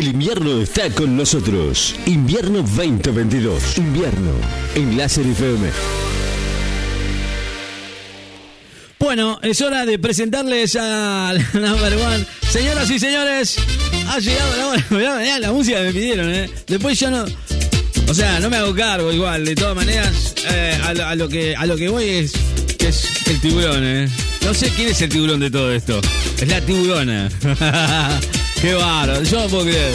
El invierno está con nosotros. Invierno 2022. Invierno en Láser FM. Bueno, es hora de presentarles a la number one. Señoras y señores, ha llegado la hora. La música me pidieron, ¿eh? Después yo no. O sea, no me hago cargo igual. De todas maneras, eh, a, lo, que, a lo que voy es es el tiburón, ¿eh? No sé quién es el tiburón de todo esto. Es la tiburona. Qué bárbaro. Yo no puedo creer.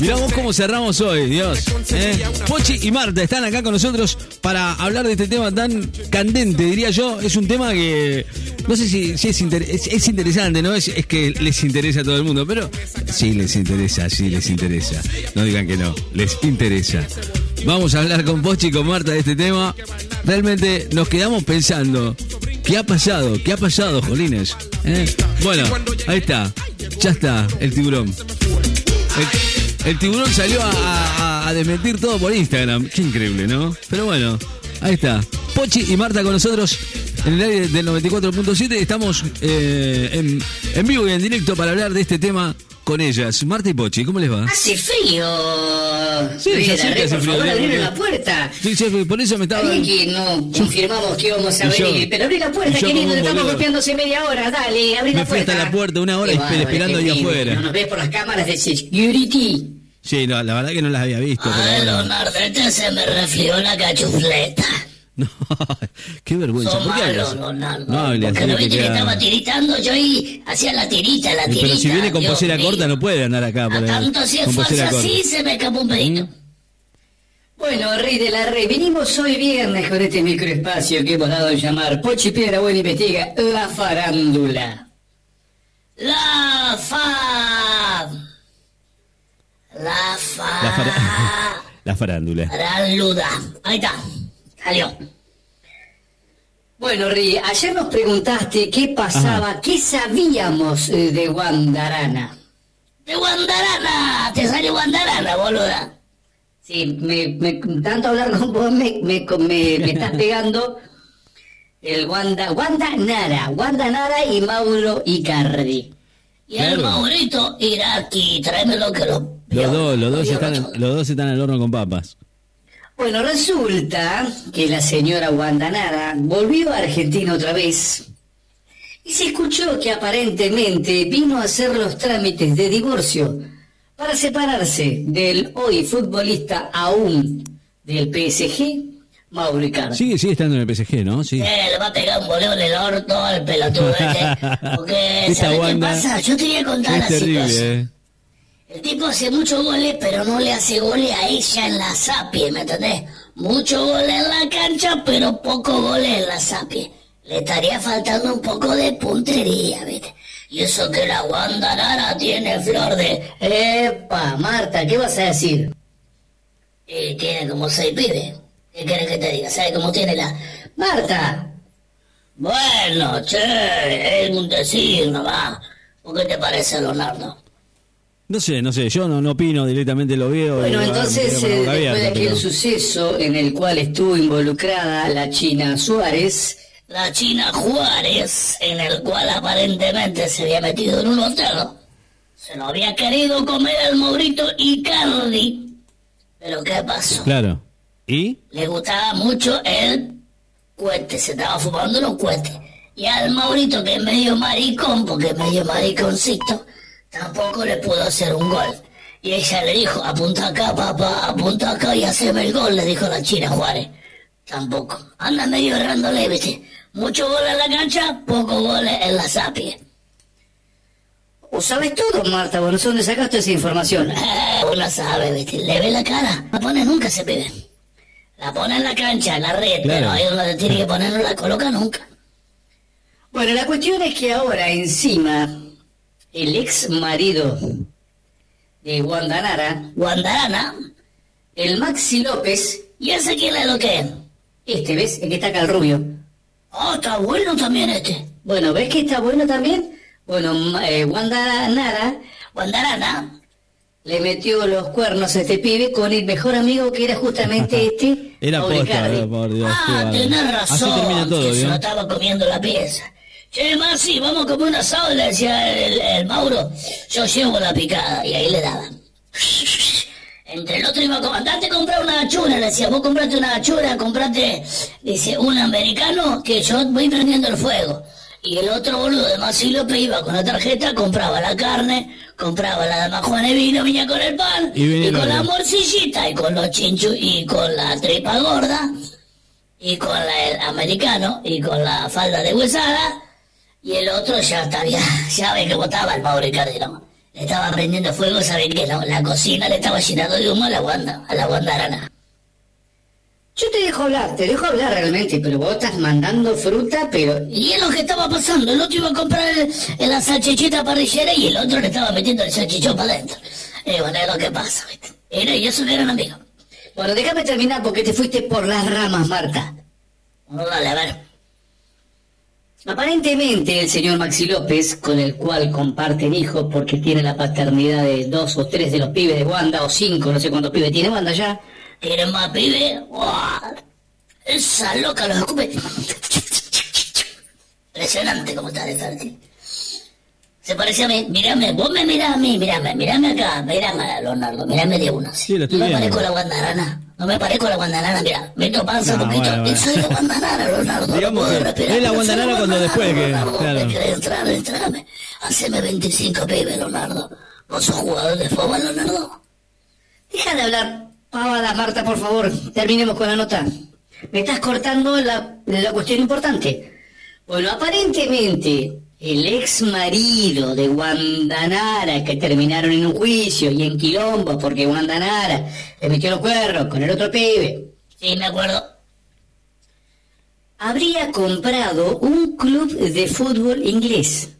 Mirá vos cómo cerramos hoy, Dios. ¿eh? Pochi y Marta están acá con nosotros para hablar de este tema tan candente, diría yo. Es un tema que no sé si, es, inter- es, es interesante, ¿no? Es, es que les interesa a todo el mundo, pero sí les interesa, sí les interesa. No digan que no, les interesa. Vamos a hablar con Pochi y con Marta de este tema. Realmente nos quedamos pensando, ¿qué ha pasado? ¿Qué ha pasado, Jolines? ¿Eh? Bueno, ahí está, ya está, el tiburón. El, tiburón salió a, desmentir todo por Instagram. Qué increíble, ¿no? Pero bueno, ahí está. Pochi y Marta con nosotros en el aire del 94.7. Estamos eh, en vivo y en directo para hablar de este tema con ellas. Marta y Pochi, ¿cómo les va? Hace frío. Sí, ya sé que Rey, hace por frío, favor, porque- la puerta. Sí, jefe, por eso me estaba... Que no confirmamos que íbamos a venir, pero abrí la puerta, querido, estamos golpeándose media hora, dale, abrí Me la fui puerta. hasta la puerta una hora bárbaro, esperando ahí afuera. No nos ves por las cámaras de security. Sí, no, la verdad que no las había visto. pero Ay. Leonardo, se me resfrió la cachufleta. No, qué vergüenza. Son ¿Por qué malos, hablas? Leonardo. No hables Porque no que viste que queda- estaba tiritando, yo ahí hacía la tirita, la tirita. Pero si viene con posera corta no puede andar acá. A por tanto si es con posera falsa corta. así, se me escapó un pedito. Bueno, Rey de la Rey, venimos hoy viernes con este microespacio que hemos dado a llamar Pochi Piedra Buena Investiga, la farándula. La fa... La fa... La, fara- la farándula. Farándula. Ahí está, salió. Bueno, Rey, ayer nos preguntaste qué pasaba, qué sabíamos eh, de Guandarana. De Guandarana, te sale Guandarana, boluda. Sí, me, me- tanto hablar con vos me, me, me, me estás pegando el Wanda, Wanda Nara, Wanda Nara y Mauro Icardi. Y el Claro. Maurito Iraki, tráemelo que lo... Los dos, los dos, están, los dos están al horno con papas. Bueno, resulta que la señora Wanda Nara volvió a Argentina otra vez y se escuchó que aparentemente vino a hacer los trámites de divorcio para separarse del hoy futbolista aún del PSG, Mauro Icardi. Sigue, sigue estando en el PSG, ¿no? Sí. Eh, le va a pegar un boleo en el orto al pelotudo este. Porque, ¿sabes qué pasa? Yo te voy a contar Es la situación. terrible, ¿eh? El tipo hace muchos goles, pero no le hace goles a ella en la sapie, ¿me entendés? Muchos goles en la cancha, pero pocos goles en la sapie. Le estaría faltando un poco de puntería, ¿viste? Y eso que la Wanda Nara tiene flor de... ¡Epa, Marta! ¿Qué vas a decir? Eh, tiene como seis pibes. ¿Qué quieres que te diga? ¿Sabes cómo tiene la... ¡Marta! Bueno, che, es un decir nomás. ¿Por qué te parece, Leonardo? No sé, no sé, yo no, no opino, directamente lo veo. Bueno, entonces, eh, después de aquel pero- suceso en el cual estuvo involucrada la China Suárez, la China Juárez, en el cual aparentemente se había metido en un hotel, se lo había querido comer al Maurito Icardi. Pero ¿qué pasó? Claro. ¿Y? Le gustaba mucho el cohete, se estaba fumando los cohetes. Y al Maurito, que es medio maricón, porque es medio mariconcito, tampoco le pudo hacer un gol. Y ella le dijo, apunta acá, papá, apunta acá y haceme el gol, le dijo la China Juárez. Tampoco. Anda medio errándole, viste. Muchos goles en la cancha, pocos goles en la sapie. ¿O sabes todo, Marta? Bueno, ¿dónde sacaste esa información? Eh, uno sabe, viste. Le ve la cara. La pone nunca se pide. La pone en la cancha, en la red, Claro. pero ahí donde tiene que poner no la coloca nunca. Bueno, la cuestión es que ahora encima el ex marido de Guandanara, Guandarana, el Maxi López, ¿y ese quién es lo que es? Este, ¿ves? El que está acá el rubio. Oh, está bueno también este. Bueno, ¿ves que está bueno también? Bueno, eh, Guandanara, Guandarana, le metió los cuernos a este pibe con el mejor amigo que era justamente este. Era posta, Icardi. por Dios, qué Ah, tenés razón. Así termina todo, que se lo estaba comiendo la pieza. Che, Masi, vamos a comer un asado, le decía el, el Mauro. Yo llevo la picada, y ahí le daban. Entre el otro iba a andate a comprar una achura, le decía, vos comprate una achura, comprate, dice, un americano que yo voy prendiendo el fuego. Y el otro boludo de Maxi López iba con la tarjeta, compraba la carne, compraba la dama Juana y vino, venía con el pan, Y con la morcillita, y con los chinchus, y con la tripa gorda, y con la, el americano, y con la falda de huesada, y el otro ya estaría, ya ve que botaba el pobre Cardino. Le estaba prendiendo fuego, sabe que la, la cocina le estaba llenando de humo a la Wanda, a la Wanda Arana. Yo te dejo hablar, te dejo hablar realmente, pero vos estás mandando fruta, pero... Y es lo que estaba pasando, el otro iba a comprar el, el- la salchichita parrillera y el otro le estaba metiendo el salchichón para adentro. Y bueno, es lo que pasa, ¿viste? Era, y eso no eran amigos. Bueno, déjame terminar porque te fuiste por las ramas, Marta. Bueno, dale, a ver. Aparentemente el señor Maxi López, con el cual comparten hijos porque tiene la paternidad de dos o tres de los pibes de Wanda, o cinco, no sé cuántos pibes tiene Wanda ya, ¿Quieren más pibe? ¡Guau! Esa loca los escupe. Impresionante cómo está de fuerte. Se parece a mí. Mírame, vos me mirás a mí, mírame, mírame acá, mírame a Leonardo, mírame de uno. Sí, lo estoy no me viendo. parezco la guandarana. No me parezco la guandanara, mira. Meto panza No, un poquito. bueno, bueno. Soy la guandanara, Leonardo. Digamos no que respirar. es la guandanara cuando después que- Leonardo. claro. Me querés entrar, entrame. Haceme 25 pibes, Leonardo. ¿Vos sos jugador de fútbol, Leonardo? Deja de hablar pavada, Marta, por favor. Terminemos con la nota. Me estás cortando la, la cuestión importante. Bueno, aparentemente, el ex marido de Guandanara, que terminaron en un juicio y en quilombo porque Guandanara le metió los cuernos con el otro pibe, Sí, me acuerdo. habría comprado un club de fútbol inglés.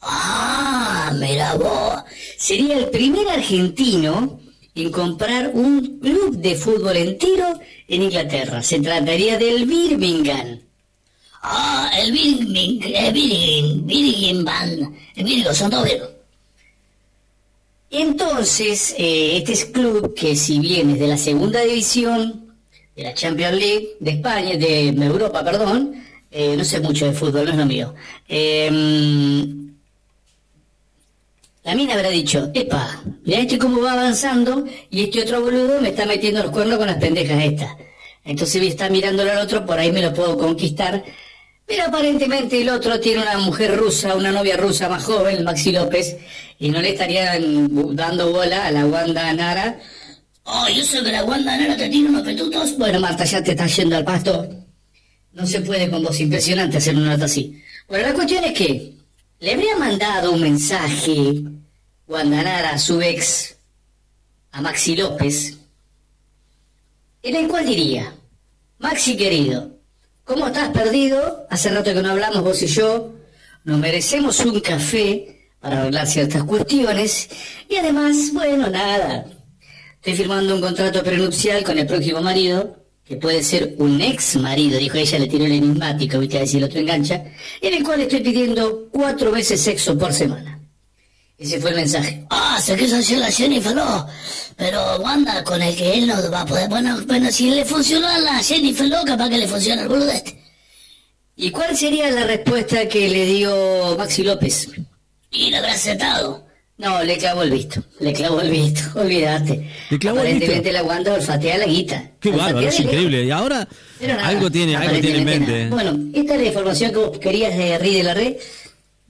Ah, mira vos. Sería el primer argentino en comprar un club de fútbol entero en Inglaterra. Se trataría del Birmingham. Ah, el Birmingham, el Birmingham, Birmingham, el Virgo, son. Entonces, eh, este es club que si bien es de la segunda división de la Champions League de España, de Europa, perdón, eh, no sé mucho de fútbol, no es lo mío. Eh, la mina habrá dicho, epa, mira este cómo va avanzando y este otro boludo me está metiendo los cuernos con las pendejas estas. Entonces está mirándolo al otro, por ahí me lo puedo conquistar. Pero aparentemente el otro tiene una mujer rusa, una novia rusa más joven, Maxi López, y no le estarían dando bola a la Wanda Nara. Oh, yo sé que la guandanera te tiene unos petutos. Bueno, Marta, ya te estás yendo al pasto. No se puede con vos, impresionante hacer una nota así. Bueno, la cuestión es que le habría mandado un mensaje Wanda Nara a su ex, a Maxi López, en el cual diría, Maxi querido, ¿cómo estás perdido? Hace rato que no hablamos vos y yo, nos merecemos un café para hablar ciertas cuestiones y además, bueno, nada, Estoy firmando un contrato prenupcial con el próximo marido, que puede ser un ex marido, dijo ella, le tiró el enigmático, viste, a si el otro engancha, en el cual estoy pidiendo cuatro veces sexo por semana. Ese fue el mensaje. Ah, se quiso hacer la Jennifer, no. Pero Wanda, con el que él no va a poder. Bueno, bueno, si le funcionó a la Jennifer, no, capaz que le funciona al boludo este. ¿Y cuál sería la respuesta que le dio Maxi López? Y lo habrá aceptado. No, le clavó el visto, le clavó el visto, olvídate. ¿Le clavó el Aparentemente visto? la Wanda olfatea la guita. Qué bárbaro, es increíble. Y ahora nada, algo tiene, algo tiene en mente. nada. Bueno, esta es la información que vos querías de Ri de la Red,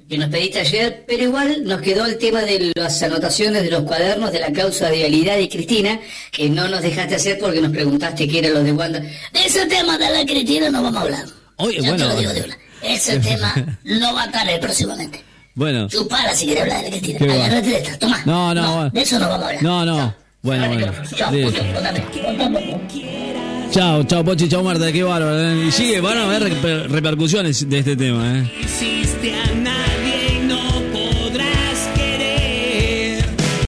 que nos pediste ayer, pero igual nos quedó el tema de las anotaciones de los cuadernos de la causa de Vialidad y Cristina, que no nos dejaste hacer porque nos preguntaste qué eran los de Wanda. De ese tema de la Cristina no vamos a hablar. Oye, ya bueno. te lo digo de una. Ese tema no va a estar ahí próximamente. Bueno, Chupala si quieres hablar de la Cristina. Qué va. Agárrate esta, toma. No, no, bueno. De eso no vamos a hablar. no, no. Bueno, el bueno. Chao. Chao, chao, Pochi, chao, Marta, qué bárbaro. ¿eh? Y sigue, van a haber reper- repercusiones de este tema, ¿eh?